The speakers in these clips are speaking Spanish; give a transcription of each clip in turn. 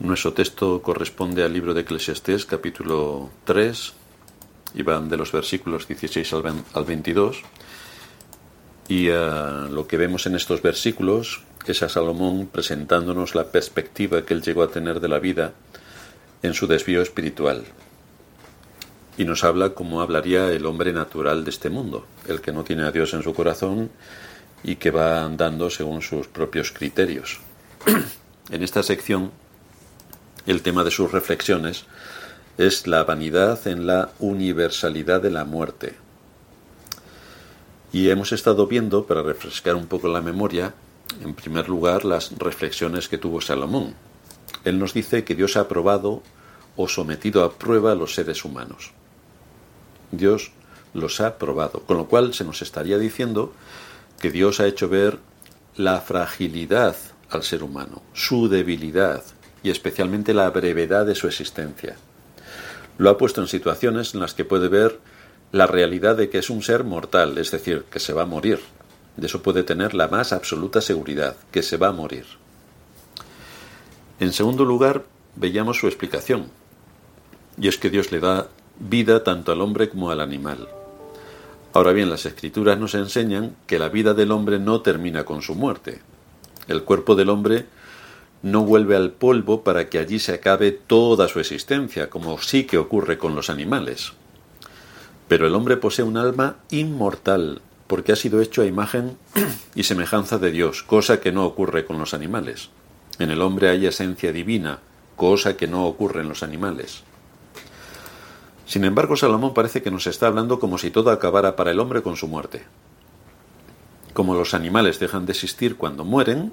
Nuestro texto corresponde al libro de Eclesiastés, capítulo 3, y van de los versículos 16 al 22. Y eh, lo que vemos en estos versículos es a Salomón presentándonos la perspectiva que él llegó a tener de la vida en su desvío espiritual. Y nos habla como hablaría el hombre natural de este mundo, el que no tiene a Dios en su corazón y que va andando según sus propios criterios. en esta sección, el tema de sus reflexiones es la vanidad en la universalidad de la muerte. Y hemos estado viendo, para refrescar un poco la memoria, en primer lugar, las reflexiones que tuvo Salomón. Él nos dice que Dios ha probado o sometido a prueba a los seres humanos. Dios los ha probado, con lo cual se nos estaría diciendo que Dios ha hecho ver la fragilidad al ser humano, su debilidad y especialmente la brevedad de su existencia. Lo ha puesto en situaciones en las que puede ver la realidad de que es un ser mortal, es decir, que se va a morir. De eso puede tener la más absoluta seguridad, que se va a morir. En segundo lugar, veíamos su explicación, y es que Dios le da vida tanto al hombre como al animal. Ahora bien, las escrituras nos enseñan que la vida del hombre no termina con su muerte. El cuerpo del hombre no vuelve al polvo para que allí se acabe toda su existencia, como sí que ocurre con los animales. Pero el hombre posee un alma inmortal, porque ha sido hecho a imagen y semejanza de Dios, cosa que no ocurre con los animales. En el hombre hay esencia divina, cosa que no ocurre en los animales. Sin embargo, Salomón parece que nos está hablando como si todo acabara para el hombre con su muerte. Como los animales dejan de existir cuando mueren,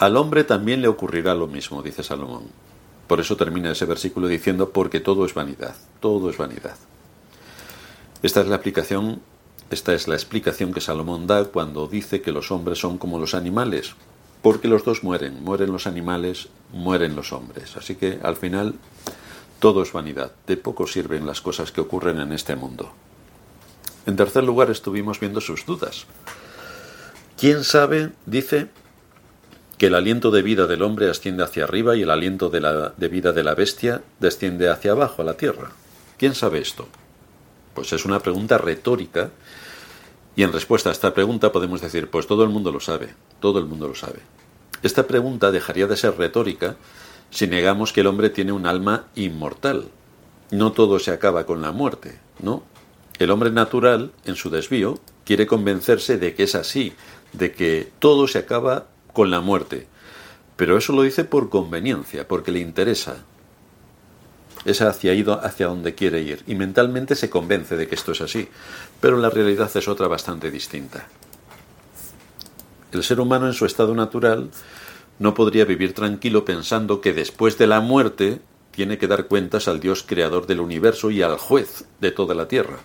al hombre también le ocurrirá lo mismo, dice Salomón. Por eso termina ese versículo diciendo, porque todo es vanidad, todo es vanidad. Esta es la aplicación, esta es la explicación que Salomón da cuando dice que los hombres son como los animales, porque los dos mueren, mueren los animales, mueren los hombres. Así que al final todo es vanidad, de poco sirven las cosas que ocurren en este mundo. En tercer lugar, estuvimos viendo sus dudas. ¿Quién sabe, dice, que el aliento de vida del hombre asciende hacia arriba y el aliento de, la, de vida de la bestia desciende hacia abajo, a la tierra? ¿Quién sabe esto? Pues es una pregunta retórica y en respuesta a esta pregunta podemos decir, pues todo el mundo lo sabe, todo el mundo lo sabe. Esta pregunta dejaría de ser retórica si negamos que el hombre tiene un alma inmortal. No todo se acaba con la muerte, ¿no? El hombre natural, en su desvío, quiere convencerse de que es así, de que todo se acaba con la muerte. Pero eso lo dice por conveniencia, porque le interesa. Es hacia, ido hacia donde quiere ir y mentalmente se convence de que esto es así. Pero la realidad es otra bastante distinta. El ser humano en su estado natural no podría vivir tranquilo pensando que después de la muerte tiene que dar cuentas al Dios creador del universo y al juez de toda la tierra.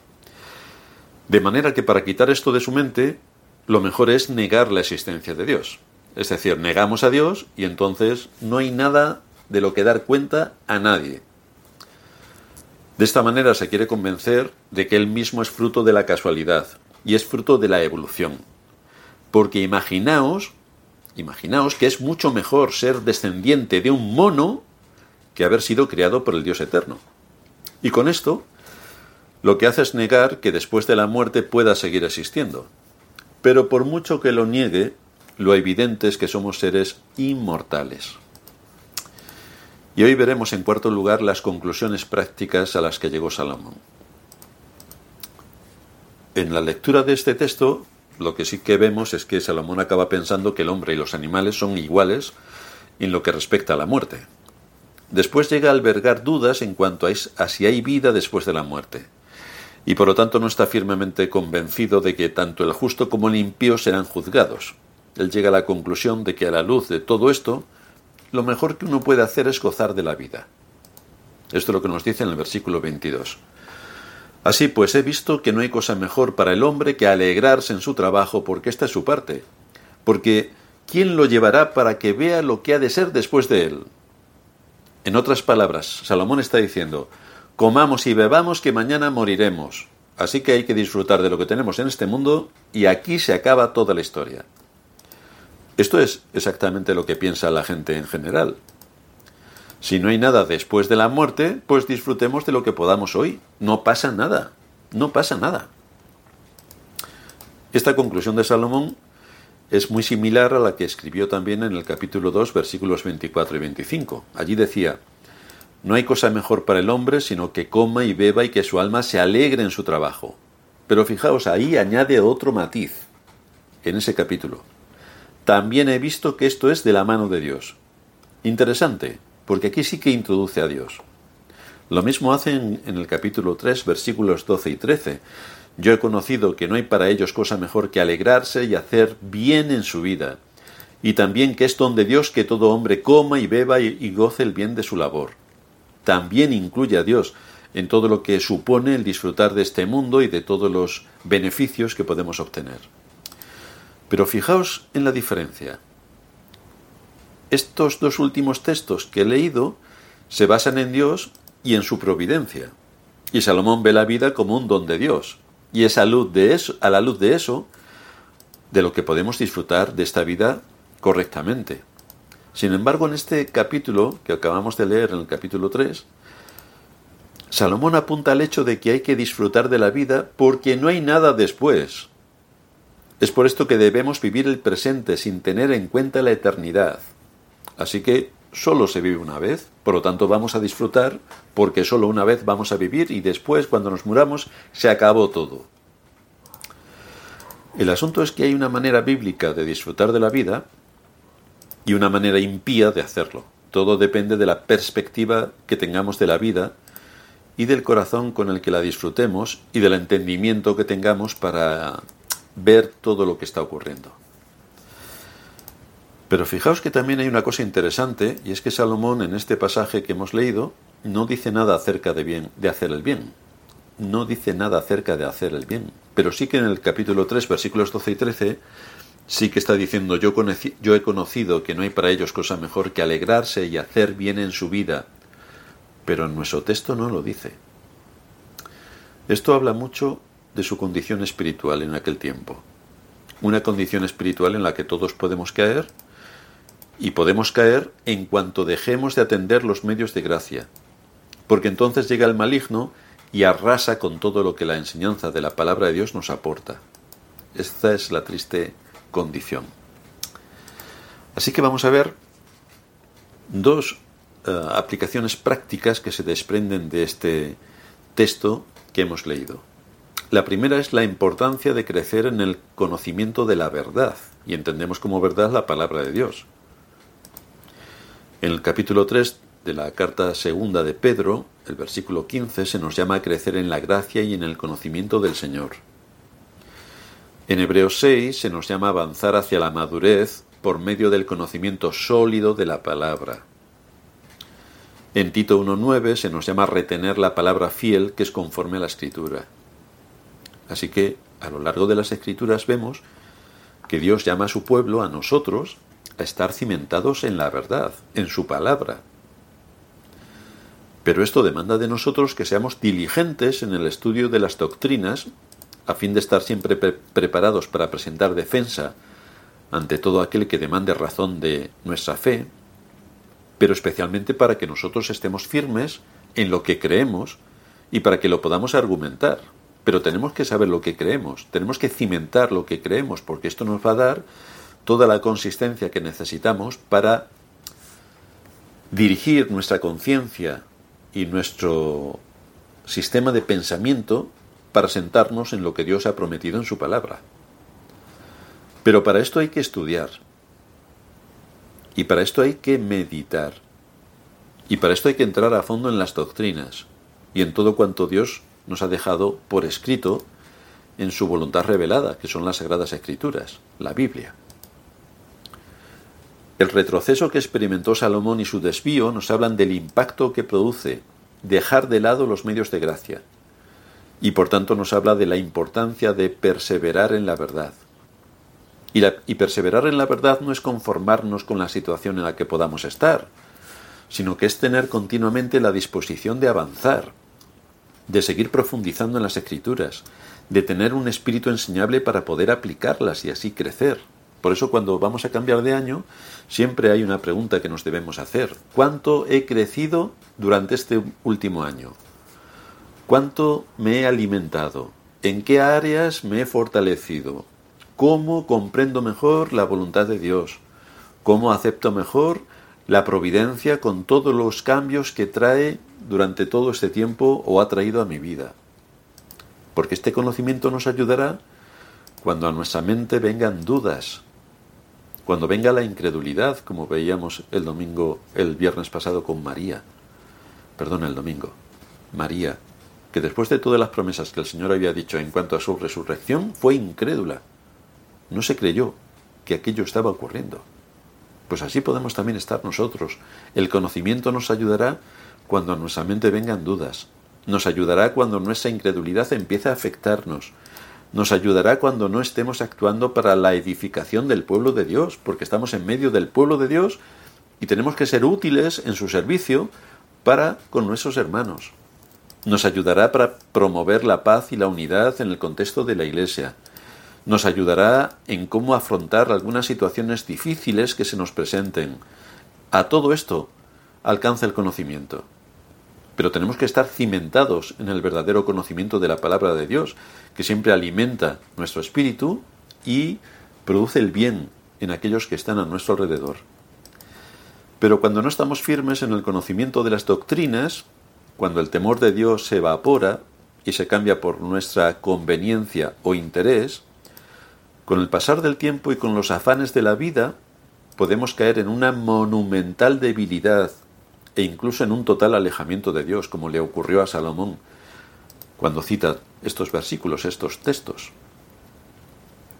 De manera que para quitar esto de su mente, lo mejor es negar la existencia de Dios. Es decir, negamos a Dios y entonces no hay nada de lo que dar cuenta a nadie. De esta manera se quiere convencer de que Él mismo es fruto de la casualidad y es fruto de la evolución. Porque imaginaos Imaginaos que es mucho mejor ser descendiente de un mono que haber sido criado por el Dios eterno. Y con esto, lo que hace es negar que después de la muerte pueda seguir existiendo. Pero por mucho que lo niegue, lo evidente es que somos seres inmortales. Y hoy veremos en cuarto lugar las conclusiones prácticas a las que llegó Salomón. En la lectura de este texto lo que sí que vemos es que Salomón acaba pensando que el hombre y los animales son iguales en lo que respecta a la muerte. Después llega a albergar dudas en cuanto a, si hay vida después de la muerte, y por lo tanto no está firmemente convencido de que tanto el justo como el impío serán juzgados. Él llega a la conclusión de que a la luz de todo esto, lo mejor que uno puede hacer es gozar de la vida. Esto es lo que nos dice en el versículo 22. Así pues he visto que no hay cosa mejor para el hombre que alegrarse en su trabajo porque esta es su parte. Porque ¿quién lo llevará para que vea lo que ha de ser después de él? En otras palabras, Salomón está diciendo, comamos y bebamos que mañana moriremos. Así que hay que disfrutar de lo que tenemos en este mundo y aquí se acaba toda la historia. Esto es exactamente lo que piensa la gente en general. Si no hay nada después de la muerte, pues disfrutemos de lo que podamos hoy. No pasa nada, no pasa nada. Esta conclusión de Salomón es muy similar a la que escribió también en el capítulo 2, versículos 24 y 25. Allí decía, no hay cosa mejor para el hombre sino que coma y beba y que su alma se alegre en su trabajo. Pero fijaos, ahí añade otro matiz en ese capítulo. También he visto que esto es de la mano de Dios. Interesante, porque aquí sí que introduce a Dios. Lo mismo hacen en el capítulo 3, versículos 12 y 13. Yo he conocido que no hay para ellos cosa mejor que alegrarse y hacer bien en su vida, y también que es don de Dios que todo hombre coma y beba y, goce el bien de su labor. También incluye a Dios en todo lo que supone el disfrutar de este mundo y de todos los beneficios que podemos obtener. Pero fijaos en la diferencia. Estos dos últimos textos que he leído se basan en Dios y en su providencia. Y Salomón ve la vida como un don de Dios. Y es a, luz de eso, a la luz de eso de lo que podemos disfrutar de esta vida correctamente. Sin embargo, en este capítulo que acabamos de leer, en el capítulo 3, Salomón apunta al hecho de que hay que disfrutar de la vida porque no hay nada después. Es por esto que debemos vivir el presente sin tener en cuenta la eternidad. Así que solo se vive una vez, por lo tanto vamos a disfrutar porque solo una vez vamos a vivir y después cuando nos muramos se acabó todo. El asunto es que hay una manera bíblica de disfrutar de la vida y una manera impía de hacerlo. Todo depende de la perspectiva que tengamos de la vida y del corazón con el que la disfrutemos y del entendimiento que tengamos para ver todo lo que está ocurriendo. Pero fijaos que también hay una cosa interesante, y es que Salomón en este pasaje que hemos leído no dice nada acerca de, bien, de hacer el bien. No dice nada acerca de hacer el bien. Pero sí que en el capítulo 3, versículos 12 y 13, sí que está diciendo, yo, yo he conocido que no hay para ellos cosa mejor que alegrarse y hacer bien en su vida. Pero en nuestro texto no lo dice. Esto habla mucho de su condición espiritual en aquel tiempo. Una condición espiritual en la que todos podemos caer y podemos caer en cuanto dejemos de atender los medios de gracia, porque entonces llega el maligno y arrasa con todo lo que la enseñanza de la palabra de Dios nos aporta. Esta es la triste condición. Así que vamos a ver dos eh, aplicaciones prácticas que se desprenden de este texto que hemos leído. La primera es la importancia de crecer en el conocimiento de la verdad, y entendemos como verdad la palabra de Dios. En el capítulo 3 de la carta segunda de Pedro, el versículo 15, se nos llama a crecer en la gracia y en el conocimiento del Señor. En Hebreos 6 se nos llama a avanzar hacia la madurez por medio del conocimiento sólido de la palabra. En Tito 1.9 se nos llama a retener la palabra fiel que es conforme a la escritura. Así que a lo largo de las escrituras vemos que Dios llama a su pueblo, a nosotros, a estar cimentados en la verdad, en su palabra. Pero esto demanda de nosotros que seamos diligentes en el estudio de las doctrinas, a fin de estar siempre preparados para presentar defensa ante todo aquel que demande razón de nuestra fe, pero especialmente para que nosotros estemos firmes en lo que creemos y para que lo podamos argumentar. Pero tenemos que saber lo que creemos, tenemos que cimentar lo que creemos, porque esto nos va a dar toda la consistencia que necesitamos para dirigir nuestra conciencia y nuestro sistema de pensamiento para sentarnos en lo que Dios ha prometido en su palabra. Pero para esto hay que estudiar. Y para esto hay que meditar. Y para esto hay que entrar a fondo en las doctrinas y en todo cuanto Dios nos ha dejado por escrito en su voluntad revelada, que son las Sagradas Escrituras, la Biblia. El retroceso que experimentó Salomón y su desvío nos hablan del impacto que produce dejar de lado los medios de gracia, y por tanto nos habla de la importancia de perseverar en la verdad. Y, perseverar en la verdad no es conformarnos con la situación en la que podamos estar, sino que es tener continuamente la disposición de avanzar, de seguir profundizando en las escrituras, de tener un espíritu enseñable para poder aplicarlas y así crecer Por eso cuando vamos a cambiar de año, siempre hay una pregunta que nos debemos hacer. ¿Cuánto he crecido durante este último año? ¿Cuánto me he alimentado? ¿En qué áreas me he fortalecido? ¿Cómo comprendo mejor la voluntad de Dios? ¿Cómo acepto mejor la providencia con todos los cambios que trae durante todo este tiempo o ha traído a mi vida? Porque este conocimiento nos ayudará cuando a nuestra mente vengan dudas, cuando venga la incredulidad, como veíamos el domingo, el viernes pasado con María, perdón, el domingo, María, que después de todas las promesas que el Señor había dicho en cuanto a su resurrección, fue incrédula. No se creyó que aquello estaba ocurriendo. Pues así podemos también estar nosotros. El conocimiento nos ayudará cuando a nuestra mente vengan dudas. Nos ayudará cuando nuestra incredulidad empiece a afectarnos nos ayudará cuando no estemos actuando para la edificación del pueblo de Dios, porque estamos en medio del pueblo de Dios y tenemos que ser útiles en su servicio para con nuestros hermanos. Nos ayudará para promover la paz y la unidad en el contexto de la Iglesia. Nos ayudará en cómo afrontar algunas situaciones difíciles que se nos presenten. A todo esto alcanza el conocimiento. Pero tenemos que estar cimentados en el verdadero conocimiento de la palabra de Dios, que siempre alimenta nuestro espíritu y produce el bien en aquellos que están a nuestro alrededor. Pero cuando no estamos firmes en el conocimiento de las doctrinas, cuando el temor de Dios se evapora y se cambia por nuestra conveniencia o interés, con el pasar del tiempo y con los afanes de la vida, podemos caer en una monumental debilidad e incluso en un total alejamiento de Dios, como le ocurrió a Salomón cuando cita estos versículos, estos textos.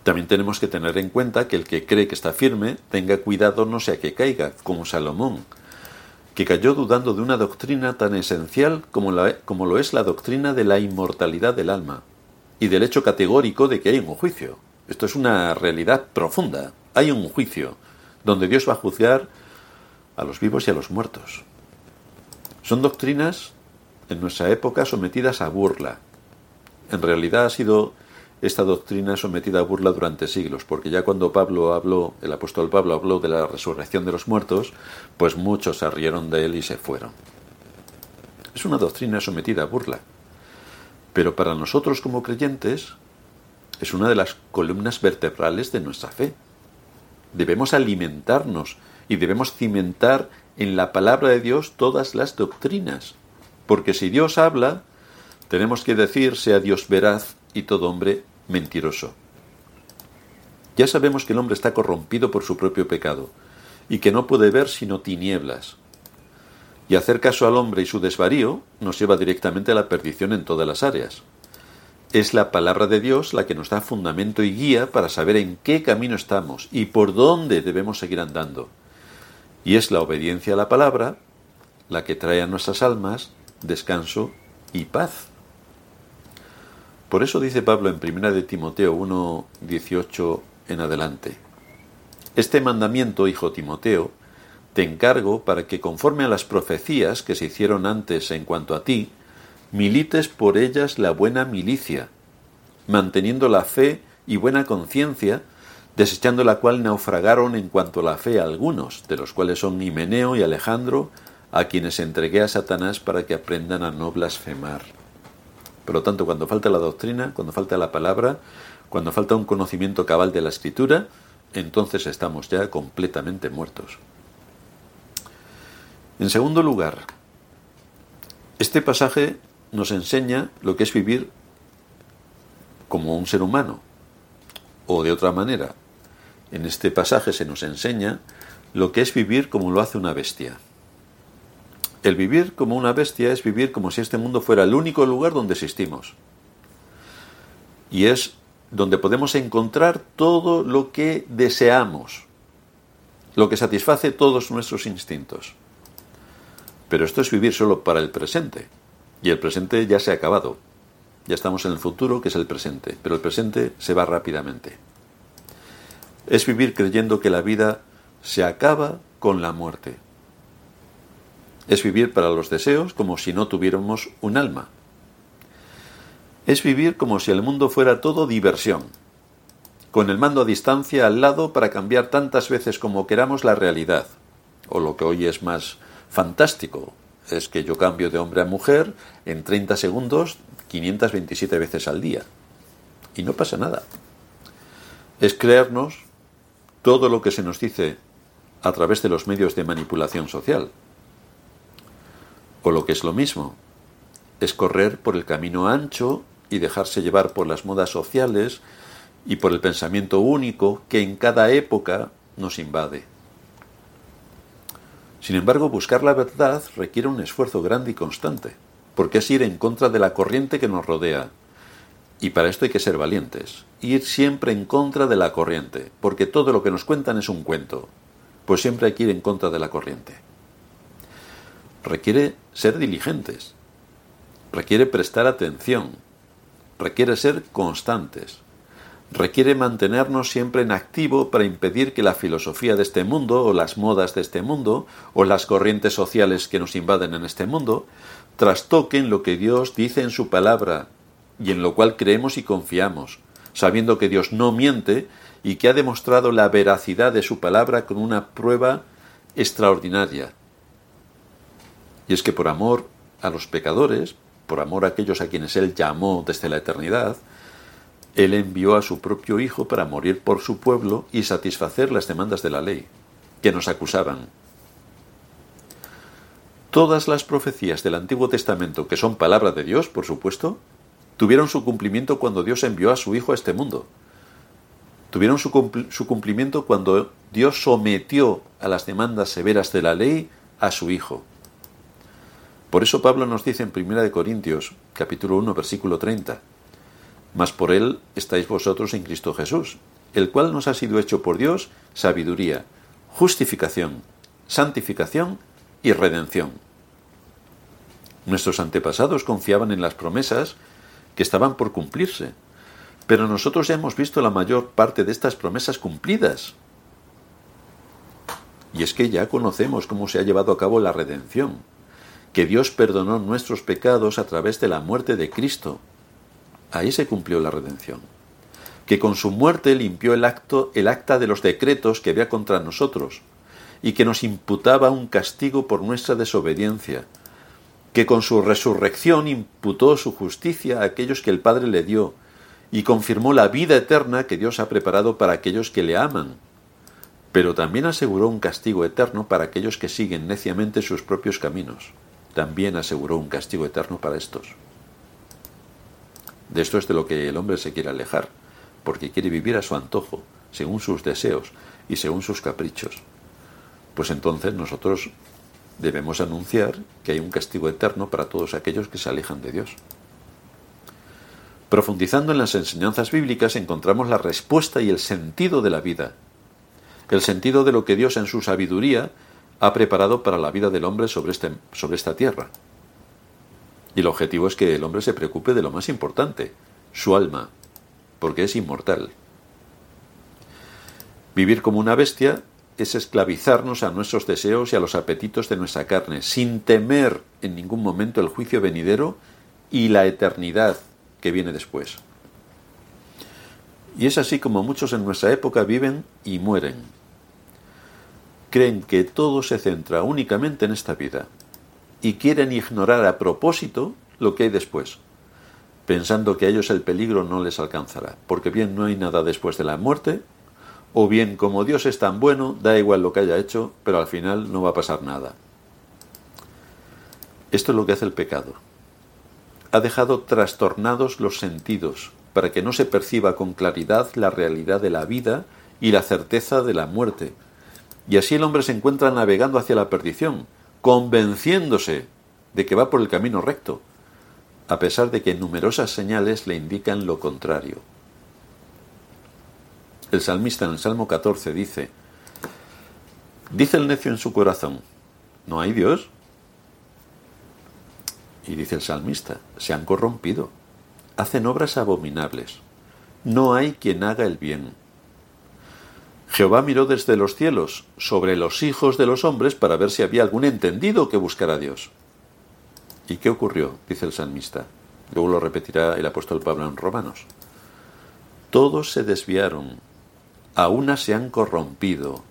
También tenemos que tener en cuenta que el que cree que está firme tenga cuidado no sea que caiga, como Salomón, que cayó dudando de una doctrina tan esencial como, la, como lo es la doctrina de la inmortalidad del alma y del hecho categórico de que hay un juicio. Esto es una realidad profunda. Hay un juicio donde Dios va a juzgar a los vivos y a los muertos. Son doctrinas en nuestra época sometidas a burla. En realidad ha sido esta doctrina sometida a burla durante siglos, porque ya cuando Pablo habló, el apóstol Pablo habló de la resurrección de los muertos, pues muchos se rieron de él y se fueron. Es una doctrina sometida a burla. Pero para nosotros como creyentes es una de las columnas vertebrales de nuestra fe. Debemos alimentarnos y debemos cimentar en la palabra de Dios todas las doctrinas. Porque si Dios habla, tenemos que decir sea Dios veraz y todo hombre mentiroso. Ya sabemos que el hombre está corrompido por su propio pecado y que no puede ver sino tinieblas. Y hacer caso al hombre y su desvarío nos lleva directamente a la perdición en todas las áreas. Es la palabra de Dios la que nos da fundamento y guía para saber en qué camino estamos y por dónde debemos seguir andando. Y es la obediencia a la palabra la que trae a nuestras almas descanso y paz. Por eso dice Pablo en 1 de Timoteo 1, 18 en adelante. Este mandamiento, hijo Timoteo, te encargo para que conforme a las profecías que se hicieron antes en cuanto a ti, milites por ellas la buena milicia, manteniendo la fe y buena conciencia, desechando la cual naufragaron en cuanto a la fe algunos, de los cuales son Himeneo y Alejandro, a quienes entregué a Satanás para que aprendan a no blasfemar. Por lo tanto, cuando falta la doctrina, cuando falta la palabra, cuando falta un conocimiento cabal de la escritura, entonces estamos ya completamente muertos. En segundo lugar, este pasaje nos enseña lo que es vivir como un ser humano, o de otra manera, en este pasaje se nos enseña lo que es vivir como lo hace una bestia. El vivir como una bestia es vivir como si este mundo fuera el único lugar donde existimos. Y es donde podemos encontrar todo lo que deseamos, lo que satisface todos nuestros instintos. Pero esto es vivir solo para el presente. Y el presente ya se ha acabado. Ya estamos en el futuro, que es el presente. Pero el presente se va rápidamente es vivir creyendo que la vida se acaba con la muerte. Es vivir para los deseos como si no tuviéramos un alma. Es vivir como si el mundo fuera todo diversión, con el mando a distancia al lado para cambiar tantas veces como queramos la realidad. O lo que hoy es más fantástico, es que yo cambio de hombre a mujer en 30 segundos 527 veces al día. Y no pasa nada. Es creernos todo lo que se nos dice a través de los medios de manipulación social. O lo que es lo mismo, es correr por el camino ancho y dejarse llevar por las modas sociales y por el pensamiento único que en cada época nos invade. Sin embargo, buscar la verdad requiere un esfuerzo grande y constante, porque es ir en contra de la corriente que nos rodea. Y para esto hay que ser valientes, ir siempre en contra de la corriente, porque todo lo que nos cuentan es un cuento, pues siempre hay que ir en contra de la corriente. Requiere ser diligentes, requiere prestar atención, requiere ser constantes, requiere mantenernos siempre en activo para impedir que la filosofía de este mundo, o las modas de este mundo, o las corrientes sociales que nos invaden en este mundo, trastoquen lo que Dios dice en su palabra, y en lo cual creemos y confiamos, sabiendo que Dios no miente y que ha demostrado la veracidad de su palabra con una prueba extraordinaria. Y es que por amor a los pecadores, por amor a aquellos a quienes Él llamó desde la eternidad, él envió a su propio Hijo para morir por su pueblo y satisfacer las demandas de la ley, que nos acusaban. Todas las profecías del Antiguo Testamento, que son palabra de Dios, por supuesto, tuvieron su cumplimiento cuando Dios envió a su Hijo a este mundo. Tuvieron su, cumplimiento cuando Dios sometió a las demandas severas de la ley a su Hijo. Por eso Pablo nos dice en 1 Corintios, capítulo 1, versículo 30, mas por él estáis vosotros en Cristo Jesús, el cual nos ha sido hecho por Dios sabiduría, justificación, santificación y redención. Nuestros antepasados confiaban en las promesas que estaban por cumplirse, pero nosotros ya hemos visto la mayor parte de estas promesas cumplidas. Y es que ya conocemos cómo se ha llevado a cabo la redención, que Dios perdonó nuestros pecados a través de la muerte de Cristo, Ahí se cumplió la redención. Que con su muerte limpió el, acto, el acta de los decretos que había contra nosotros y que nos imputaba un castigo por nuestra desobediencia. Que con su resurrección imputó su justicia a aquellos que el Padre le dio y confirmó la vida eterna que Dios ha preparado para aquellos que le aman. Pero también aseguró un castigo eterno para aquellos que siguen neciamente sus propios caminos. También aseguró un castigo eterno para estos. De esto es de lo que el hombre se quiere alejar, porque quiere vivir a su antojo, según sus deseos y según sus caprichos. Pues entonces nosotros debemos anunciar que hay un castigo eterno para todos aquellos que se alejan de Dios. Profundizando en las enseñanzas bíblicas encontramos la respuesta y el sentido de la vida, el sentido de lo que Dios en su sabiduría ha preparado para la vida del hombre sobre, este, sobre esta tierra. Y el objetivo es que el hombre se preocupe de lo más importante, su alma, porque es inmortal. Vivir como una bestia es esclavizarnos a nuestros deseos y a los apetitos de nuestra carne, sin temer en ningún momento el juicio venidero y la eternidad que viene después. Y es así como muchos en nuestra época viven y mueren. Creen que todo se centra únicamente en esta vida, y quieren ignorar a propósito lo que hay después, pensando que a ellos el peligro no les alcanzará, porque bien no hay nada después de la muerte, o bien como Dios es tan bueno, da igual lo que haya hecho, pero al final no va a pasar nada. Esto es lo que hace el pecado. Ha dejado trastornados los sentidos para que no se perciba con claridad la realidad de la vida y la certeza de la muerte. Y así el hombre se encuentra navegando hacia la perdición, convenciéndose de que va por el camino recto, a pesar de que numerosas señales le indican lo contrario. El salmista en el Salmo 14 dice, dice el necio en su corazón, ¿no hay Dios? Y dice el salmista, se han corrompido, hacen obras abominables, no hay quien haga el bien Jehová miró desde los cielos sobre los hijos de los hombres para ver si había algún entendido que buscara a Dios. ¿Y qué ocurrió? dice el salmista. Luego lo repetirá el apóstol Pablo en Romanos. Todos se desviaron, a una se han corrompido.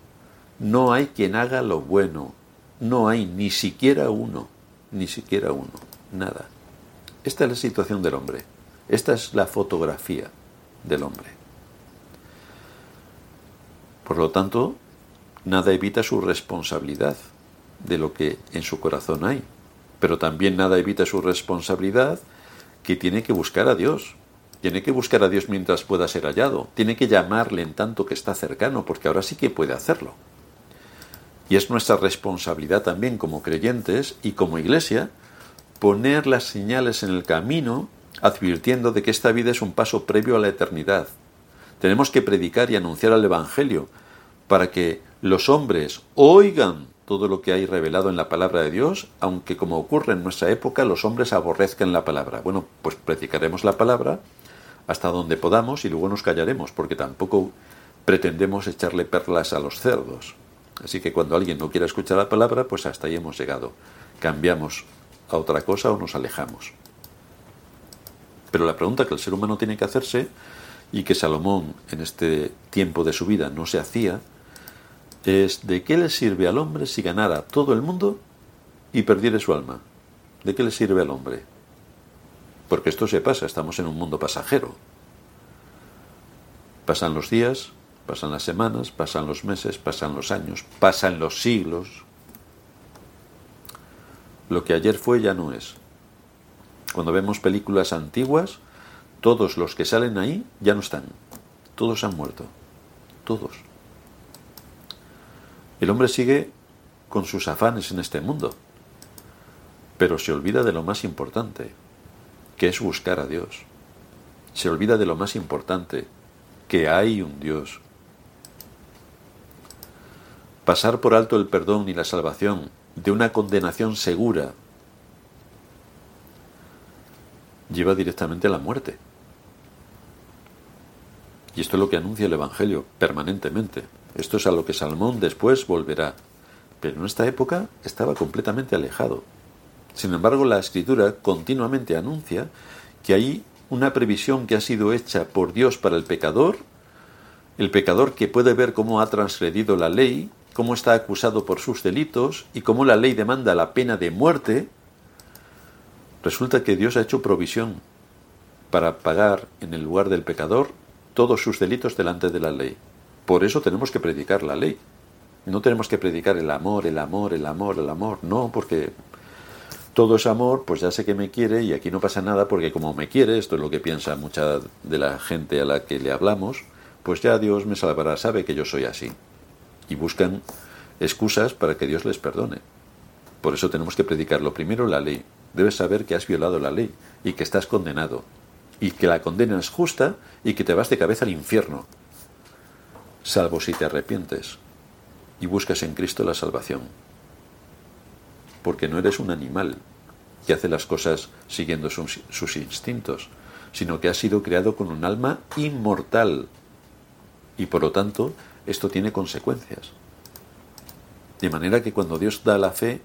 No hay quien haga lo bueno, no hay ni siquiera uno, ni siquiera uno, nada. Esta es la situación del hombre, esta es la fotografía del hombre. Por lo tanto, nada evita su responsabilidad de lo que en su corazón hay, pero también nada evita su responsabilidad que tiene que buscar a Dios, tiene que buscar a Dios mientras pueda ser hallado. Tiene que llamarle en tanto que está cercano, porque ahora sí que puede hacerlo. Y es nuestra responsabilidad también como creyentes y como iglesia poner las señales en el camino advirtiendo de que esta vida es un paso previo a la eternidad. Tenemos que predicar y anunciar el Evangelio para que los hombres oigan todo lo que hay revelado en la palabra de Dios, aunque como ocurre en nuestra época los hombres aborrezcan la palabra. Bueno, pues predicaremos la palabra hasta donde podamos y luego nos callaremos, porque tampoco pretendemos echarle perlas a los cerdos. Así que cuando alguien no quiera escuchar la palabra, pues hasta ahí hemos llegado. Cambiamos a otra cosa o nos alejamos. Pero la pregunta que el ser humano tiene que hacerse, y que Salomón en este tiempo de su vida no se hacía, es ¿de qué le sirve al hombre si ganara todo el mundo y perdiere su alma? ¿De qué le sirve al hombre? Porque esto se pasa, estamos en un mundo pasajero. Pasan los días, pasan las semanas, pasan los meses, pasan los años, pasan los siglos. Lo que ayer fue ya no es. Cuando vemos películas antiguas, todos los que salen ahí ya no están. Todos han muerto. Todos. El hombre sigue con sus afanes en este mundo, pero se olvida de lo más importante, que es buscar a Dios. Se olvida de lo más importante, que hay un Dios. Pasar por alto el perdón y la salvación de una condenación segura lleva directamente a la muerte. Y esto es lo que anuncia el Evangelio permanentemente. Esto es a lo que Salmón después volverá. Pero en esta época estaba completamente alejado. Sin embargo, la escritura continuamente anuncia que hay una previsión que ha sido hecha por Dios para el pecador, el pecador que puede ver cómo ha transgredido la ley, cómo está acusado por sus delitos y cómo la ley demanda la pena de muerte, resulta que Dios ha hecho provisión para pagar en el lugar del pecador todos sus delitos delante de la ley. Por eso tenemos que predicar la ley. No tenemos que predicar el amor, el amor, el amor, el amor. No, porque todo es amor, pues ya sé que me quiere y aquí no pasa nada porque como me quiere, esto es lo que piensa mucha de la gente a la que le hablamos, pues ya Dios me salvará, sabe que yo soy así. Y buscan excusas para que Dios les perdone. Por eso tenemos que predicar lo primero la ley. Debes saber que has violado la ley y que estás condenado. Y que la condena es justa y que te vas de cabeza al infierno. Salvo si te arrepientes y buscas en Cristo la salvación porque no eres un animal que hace las cosas siguiendo sus, instintos, sino que has sido creado con un alma inmortal. Y por lo tanto, esto tiene consecuencias. De manera que cuando Dios da la fe,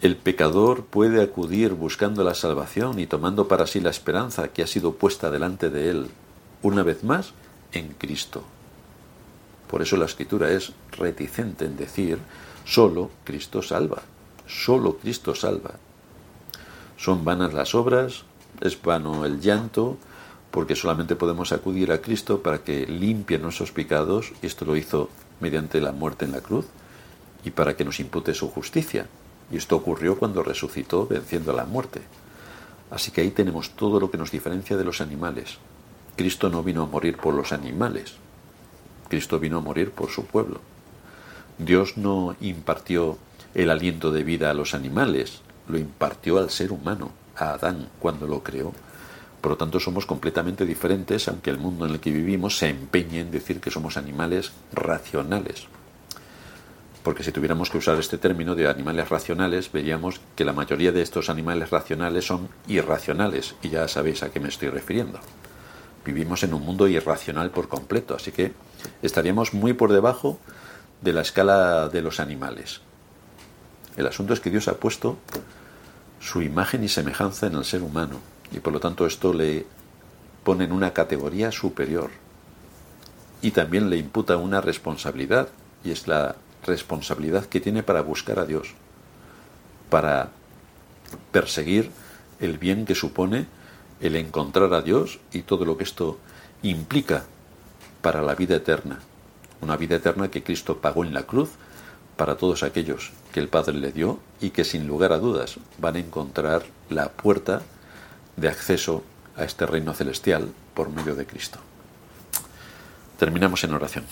el pecador puede acudir buscando la salvación y tomando para sí la esperanza que ha sido puesta delante de él, una vez más, en Cristo. Por eso la escritura es reticente en decir, solo Cristo salva. Solo Cristo salva. Son vanas las obras, es vano el llanto, porque solamente podemos acudir a Cristo para que limpie nuestros pecados, esto lo hizo mediante la muerte en la cruz, y para que nos impute su justicia. Y esto ocurrió cuando resucitó venciendo a la muerte. Así que ahí tenemos todo lo que nos diferencia de los animales. Cristo no vino a morir por los animales, Cristo vino a morir por su pueblo. Dios no impartió el aliento de vida a los animales, lo impartió al ser humano, a Adán, cuando lo creó. Por lo tanto, somos completamente diferentes, aunque el mundo en el que vivimos se empeñe en decir que somos animales racionales. Porque si tuviéramos que usar este término de animales racionales, veríamos que la mayoría de estos animales racionales son irracionales, y ya sabéis a qué me estoy refiriendo. Vivimos en un mundo irracional por completo, así que estaríamos muy por debajo de la escala de los animales. El asunto es que Dios ha puesto su imagen y semejanza en el ser humano y por lo tanto esto le pone en una categoría superior y también le imputa una responsabilidad, y es la responsabilidad que tiene para buscar a Dios, para perseguir el bien que supone el encontrar a Dios y todo lo que esto implica para la vida eterna, una vida eterna que Cristo pagó en la cruz para todos aquellos que el Padre le dio y que sin lugar a dudas van a encontrar la puerta de acceso a este reino celestial por medio de Cristo. Terminamos en oración.